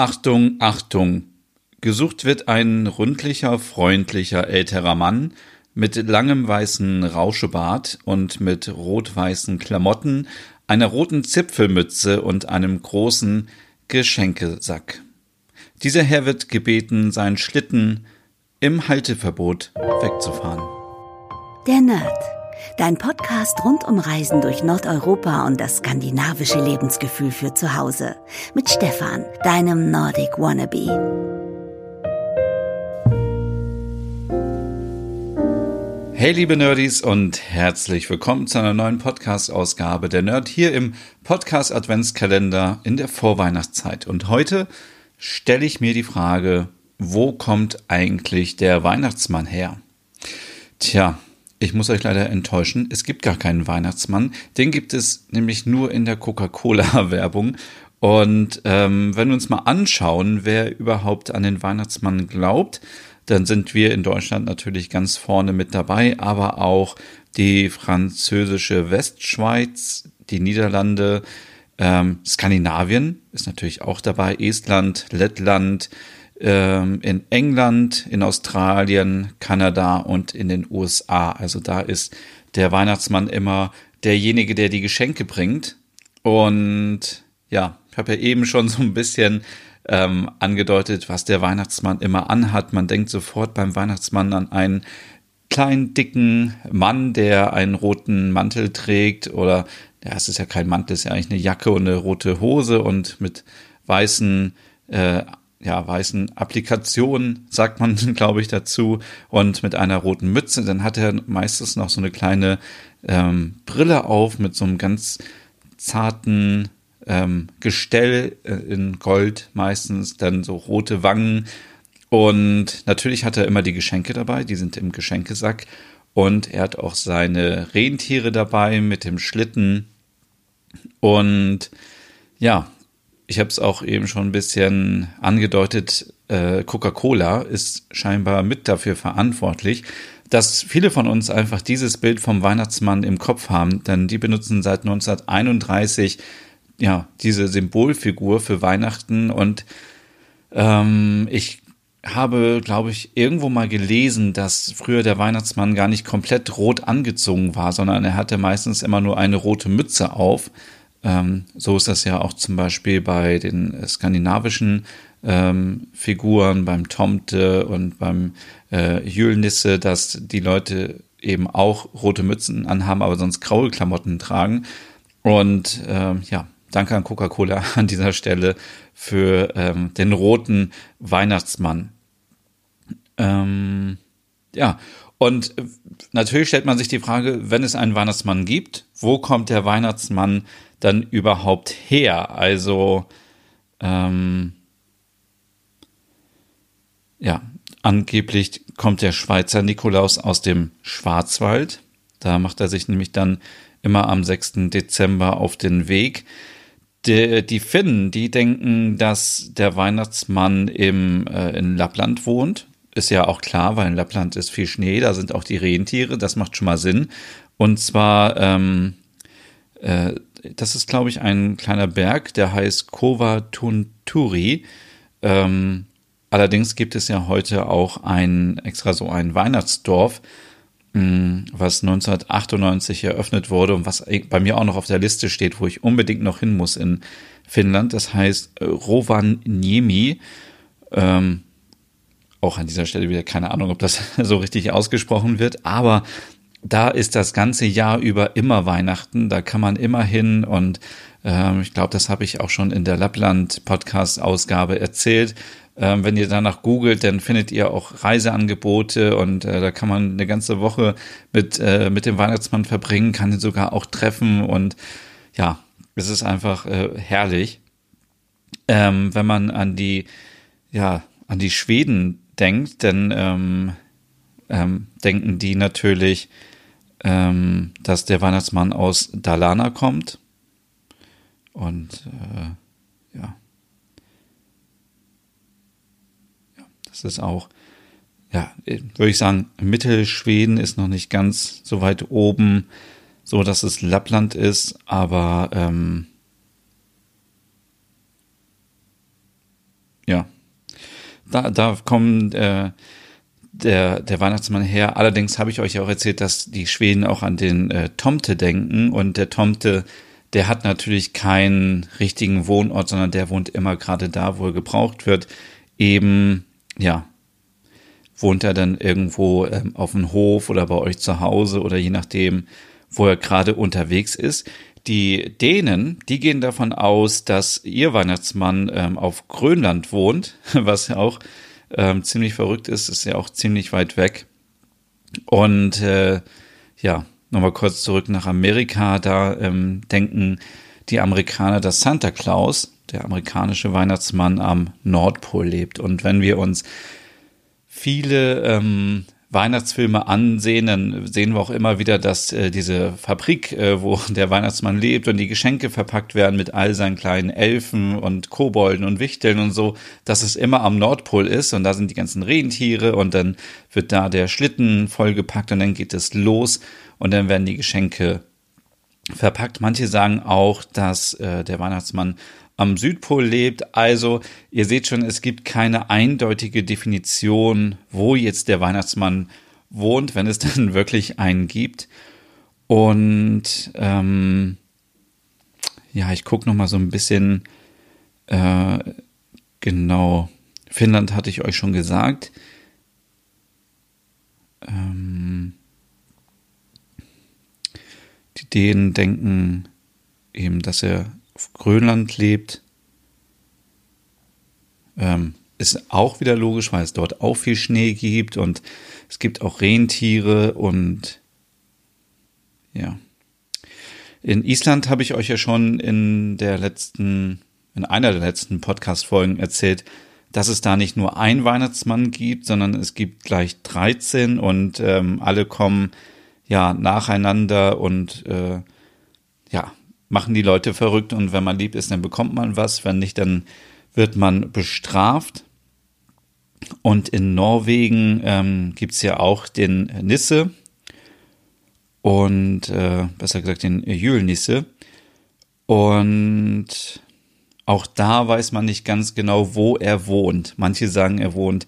Achtung, Achtung! Gesucht wird ein rundlicher, freundlicher älterer Mann mit langem weißen Rauschebart und mit rot-weißen Klamotten, einer roten Zipfelmütze und einem großen Geschenkesack. Dieser Herr wird gebeten, seinen Schlitten im Halteverbot wegzufahren. Der Nerd. Dein Podcast rund um Reisen durch Nordeuropa und das skandinavische Lebensgefühl für zu Hause. Mit Stefan, deinem Nordic Wannabe. Hey liebe Nerdies und herzlich willkommen zu einer neuen Podcast-Ausgabe der Nerd hier im Podcast Adventskalender in der Vorweihnachtszeit. Und heute stelle ich mir die Frage, wo kommt eigentlich der Weihnachtsmann her? Tja, ich muss euch leider enttäuschen, es gibt gar keinen Weihnachtsmann. Den gibt es nämlich nur in der Coca-Cola-Werbung. Und ähm, wenn wir uns mal anschauen, wer überhaupt an den Weihnachtsmann glaubt, dann sind wir in Deutschland natürlich ganz vorne mit dabei, aber auch die französische Westschweiz, die Niederlande, ähm, Skandinavien ist natürlich auch dabei, Estland, Lettland, ähm, in England, in Australien, Kanada und in den USA. Also da ist der Weihnachtsmann immer derjenige, der die Geschenke bringt. Und ja, ich habe ja eben schon so ein bisschen ähm, angedeutet, was der Weihnachtsmann immer anhat. Man denkt sofort beim Weihnachtsmann an einen kleinen, dicken Mann, der einen roten Mantel trägt oder, ja, es ist ja kein Mantel, es ist ja eigentlich eine Jacke und eine rote Hose und mit weißen, äh, ja, weißen Applikationen, sagt man, glaube ich, dazu, und mit einer roten Mütze. Dann hat er meistens noch so eine kleine ähm, Brille auf mit so einem ganz zarten ähm, Gestell äh, in Gold meistens, dann so rote Wangen. Und natürlich hat er immer die Geschenke dabei, die sind im Geschenkesack. Und er hat auch seine Rentiere dabei mit dem Schlitten. Und ja, ich habe es auch eben schon ein bisschen angedeutet, äh, Coca-Cola ist scheinbar mit dafür verantwortlich, dass viele von uns einfach dieses Bild vom Weihnachtsmann im Kopf haben, denn die benutzen seit 1931 ja, diese Symbolfigur für Weihnachten und ähm, ich habe, glaube ich, irgendwo mal gelesen, dass früher der Weihnachtsmann gar nicht komplett rot angezogen war, sondern er hatte meistens immer nur eine rote Mütze auf. Ähm, so ist das ja auch zum Beispiel bei den skandinavischen ähm, Figuren, beim Tomte und beim äh, Jülnisse, dass die Leute eben auch rote Mützen anhaben, aber sonst graue Klamotten tragen. Und ähm, ja, Danke an Coca-Cola an dieser Stelle für ähm, den roten Weihnachtsmann. Ähm, ja, und natürlich stellt man sich die Frage, wenn es einen Weihnachtsmann gibt, wo kommt der Weihnachtsmann dann überhaupt her? Also, ähm, ja, angeblich kommt der Schweizer Nikolaus aus dem Schwarzwald. Da macht er sich nämlich dann immer am 6. Dezember auf den Weg die, die Finnen, die denken, dass der Weihnachtsmann im, äh, in Lappland wohnt. Ist ja auch klar, weil in Lappland ist viel Schnee, da sind auch die Rentiere, das macht schon mal Sinn. Und zwar, ähm, äh, das ist, glaube ich, ein kleiner Berg, der heißt Kova Tunturi. Ähm, allerdings gibt es ja heute auch ein extra so ein Weihnachtsdorf, Mm, was 1998 eröffnet wurde und was bei mir auch noch auf der Liste steht, wo ich unbedingt noch hin muss in Finnland. Das heißt Rovaniemi. Ähm, auch an dieser Stelle wieder keine Ahnung, ob das so richtig ausgesprochen wird, aber da ist das ganze Jahr über immer Weihnachten. Da kann man immer hin und ähm, ich glaube, das habe ich auch schon in der Lappland-Podcast-Ausgabe erzählt. Ähm, wenn ihr danach googelt, dann findet ihr auch Reiseangebote und äh, da kann man eine ganze Woche mit, äh, mit dem Weihnachtsmann verbringen, kann ihn sogar auch treffen und ja, es ist einfach äh, herrlich. Ähm, wenn man an die, ja, an die Schweden denkt, dann ähm, ähm, denken die natürlich, ähm, dass der Weihnachtsmann aus Dalarna kommt. Und äh, ja. Das ist auch, ja, würde ich sagen, Mittelschweden ist noch nicht ganz so weit oben, so dass es Lappland ist, aber ähm, da, da kommen äh, der, der Weihnachtsmann her. Allerdings habe ich euch auch erzählt, dass die Schweden auch an den äh, Tomte denken und der Tomte, der hat natürlich keinen richtigen Wohnort, sondern der wohnt immer gerade da, wo er gebraucht wird. Eben, ja, wohnt er dann irgendwo ähm, auf dem Hof oder bei euch zu Hause oder je nachdem, wo er gerade unterwegs ist. Die Dänen, die gehen davon aus, dass ihr Weihnachtsmann ähm, auf Grönland wohnt, was ja auch ähm, ziemlich verrückt ist, ist ja auch ziemlich weit weg. Und äh, ja, nochmal kurz zurück nach Amerika, da ähm, denken die Amerikaner, dass Santa Claus, der amerikanische Weihnachtsmann, am Nordpol lebt. Und wenn wir uns viele ähm, Weihnachtsfilme ansehen, dann sehen wir auch immer wieder, dass äh, diese Fabrik, äh, wo der Weihnachtsmann lebt und die Geschenke verpackt werden mit all seinen kleinen Elfen und Kobolden und Wichteln und so, dass es immer am Nordpol ist und da sind die ganzen Rentiere und dann wird da der Schlitten vollgepackt und dann geht es los und dann werden die Geschenke verpackt. Manche sagen auch, dass äh, der Weihnachtsmann am Südpol lebt. Also ihr seht schon, es gibt keine eindeutige Definition, wo jetzt der Weihnachtsmann wohnt, wenn es dann wirklich einen gibt. Und ähm, ja, ich gucke noch mal so ein bisschen äh, genau. Finnland hatte ich euch schon gesagt. Ähm, die Dänen denken eben, dass er auf Grönland lebt. Ähm, ist auch wieder logisch, weil es dort auch viel Schnee gibt und es gibt auch Rentiere und ja. In Island habe ich euch ja schon in der letzten, in einer der letzten Podcast-Folgen erzählt, dass es da nicht nur ein Weihnachtsmann gibt, sondern es gibt gleich 13 und ähm, alle kommen ja nacheinander und äh, ja, machen die Leute verrückt und wenn man lieb ist, dann bekommt man was, wenn nicht, dann wird man bestraft. Und in Norwegen ähm, gibt es ja auch den Nisse und äh, besser gesagt den Jülnisse. Und auch da weiß man nicht ganz genau, wo er wohnt. Manche sagen, er wohnt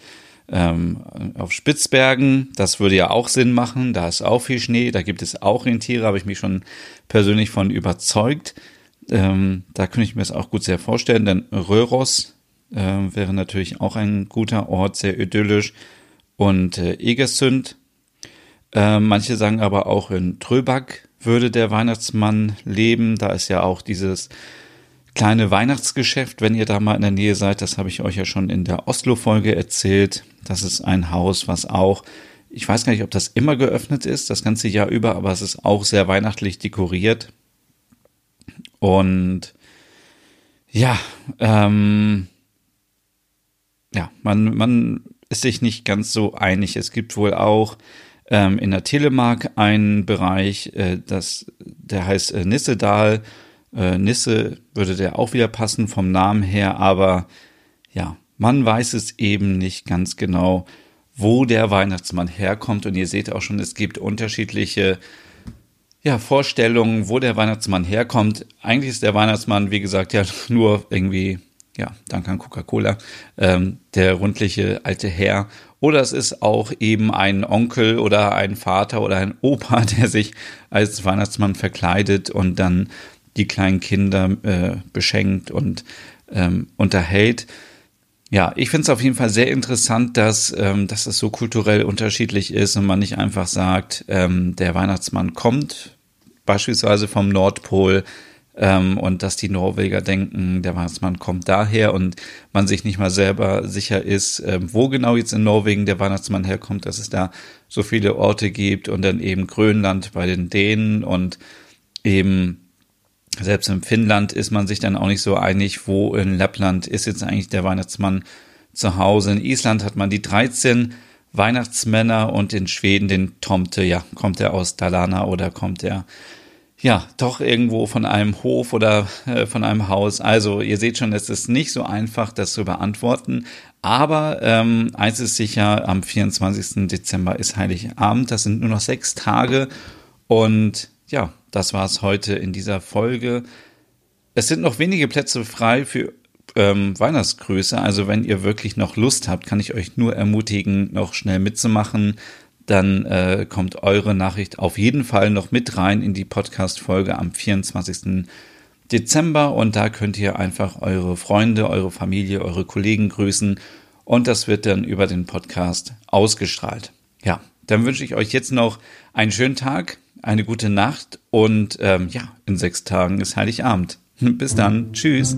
ähm, auf Spitzbergen. Das würde ja auch Sinn machen. Da ist auch viel Schnee. Da gibt es auch Rentiere. Habe ich mich schon persönlich von überzeugt. Ähm, da könnte ich mir das auch gut sehr vorstellen. Denn Röros äh, wäre natürlich auch ein guter Ort, sehr idyllisch. Und äh, Egersünd. Äh, manche sagen aber auch in Tröbak würde der Weihnachtsmann leben. Da ist ja auch dieses kleine Weihnachtsgeschäft, wenn ihr da mal in der Nähe seid. Das habe ich euch ja schon in der Oslo-Folge erzählt. Das ist ein Haus, was auch, ich weiß gar nicht, ob das immer geöffnet ist, das ganze Jahr über, aber es ist auch sehr weihnachtlich dekoriert. Und ja, ähm, ja, man, man ist sich nicht ganz so einig. Es gibt wohl auch ähm, in der Telemark einen Bereich, äh, das, der heißt äh, Nissedal. Äh, Nisse würde der auch wieder passen vom Namen her, aber ja, man weiß es eben nicht ganz genau, wo der Weihnachtsmann herkommt. Und ihr seht auch schon, es gibt unterschiedliche ja, Vorstellungen, wo der Weihnachtsmann herkommt. Eigentlich ist der Weihnachtsmann, wie gesagt, ja nur irgendwie, ja, dank an Coca-Cola, ähm, der rundliche alte Herr. Oder es ist auch eben ein Onkel oder ein Vater oder ein Opa, der sich als Weihnachtsmann verkleidet und dann die kleinen Kinder äh, beschenkt und ähm, unterhält. Ja, ich finde es auf jeden Fall sehr interessant, dass, ähm, dass es so kulturell unterschiedlich ist und man nicht einfach sagt, ähm, der Weihnachtsmann kommt beispielsweise vom Nordpol ähm, und dass die Norweger denken, der Weihnachtsmann kommt daher und man sich nicht mal selber sicher ist, ähm, wo genau jetzt in Norwegen der Weihnachtsmann herkommt, dass es da so viele Orte gibt und dann eben Grönland bei den Dänen und eben selbst in Finnland ist man sich dann auch nicht so einig, wo in Lappland ist jetzt eigentlich der Weihnachtsmann zu Hause. In Island hat man die 13 Weihnachtsmänner und in Schweden den Tomte. Ja, kommt er aus Dalarna oder kommt er ja doch irgendwo von einem Hof oder äh, von einem Haus? Also ihr seht schon, es ist nicht so einfach, das zu beantworten. Aber ähm, eins ist sicher, am 24. Dezember ist Heiligabend. Das sind nur noch sechs Tage und ja, das war es heute in dieser Folge. Es sind noch wenige Plätze frei für ähm, Weihnachtsgrüße. Also wenn ihr wirklich noch Lust habt, kann ich euch nur ermutigen, noch schnell mitzumachen. Dann äh, kommt eure Nachricht auf jeden Fall noch mit rein in die Podcast-Folge am 24. Dezember und da könnt ihr einfach eure Freunde, eure Familie, eure Kollegen grüßen und das wird dann über den Podcast ausgestrahlt. Ja, dann wünsche ich euch jetzt noch einen schönen Tag, eine gute Nacht und ähm, ja, in sechs Tagen ist Heiligabend. Bis dann. Tschüss.